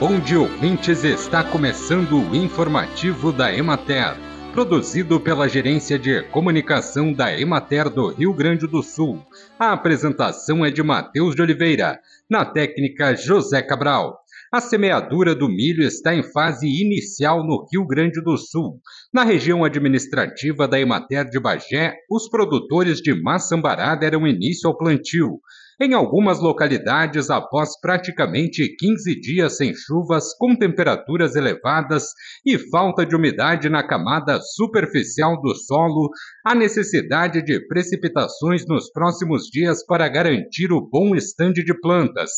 Bom dia, ouvintes. Está começando o informativo da Emater, produzido pela Gerência de Comunicação da Emater do Rio Grande do Sul. A apresentação é de Matheus de Oliveira, na técnica José Cabral. A semeadura do milho está em fase inicial no Rio Grande do Sul. Na região administrativa da Emater de Bagé, os produtores de Maçambará deram início ao plantio. Em algumas localidades, após praticamente 15 dias sem chuvas, com temperaturas elevadas e falta de umidade na camada superficial do solo, há necessidade de precipitações nos próximos dias para garantir o bom estande de plantas.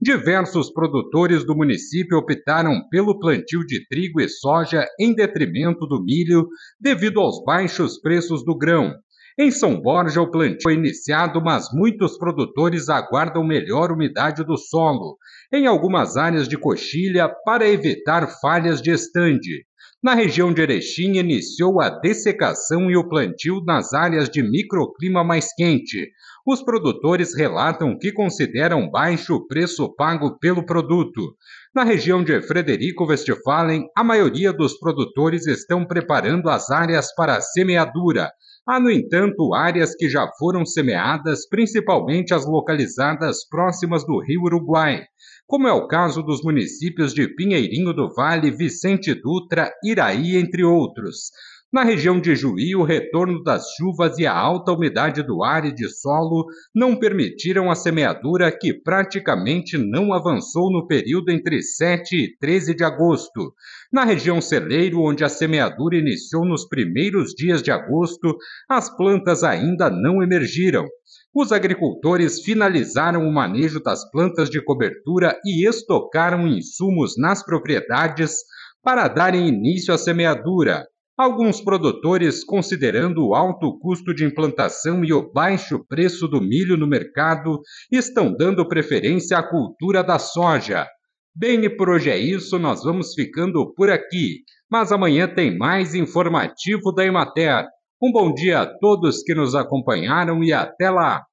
Diversos produtores do município optaram pelo plantio de trigo e soja em detrimento do milho, devido aos baixos preços do grão. Em São Borja, o plantio foi iniciado, mas muitos produtores aguardam melhor umidade do solo, em algumas áreas de coxilha, para evitar falhas de estande. Na região de Erechim, iniciou a dessecação e o plantio nas áreas de microclima mais quente. Os produtores relatam que consideram baixo o preço pago pelo produto. Na região de Frederico Westphalen, a maioria dos produtores estão preparando as áreas para a semeadura, Há, no entanto, áreas que já foram semeadas, principalmente as localizadas próximas do rio Uruguai, como é o caso dos municípios de Pinheirinho do Vale, Vicente Dutra, Iraí, entre outros. Na região de Juí, o retorno das chuvas e a alta umidade do ar e de solo não permitiram a semeadura que praticamente não avançou no período entre 7 e 13 de agosto. Na região celeiro, onde a semeadura iniciou nos primeiros dias de agosto, as plantas ainda não emergiram. Os agricultores finalizaram o manejo das plantas de cobertura e estocaram insumos nas propriedades para darem início à semeadura. Alguns produtores, considerando o alto custo de implantação e o baixo preço do milho no mercado, estão dando preferência à cultura da soja. Bem, e por hoje é isso, nós vamos ficando por aqui. Mas amanhã tem mais informativo da Emater. Um bom dia a todos que nos acompanharam e até lá!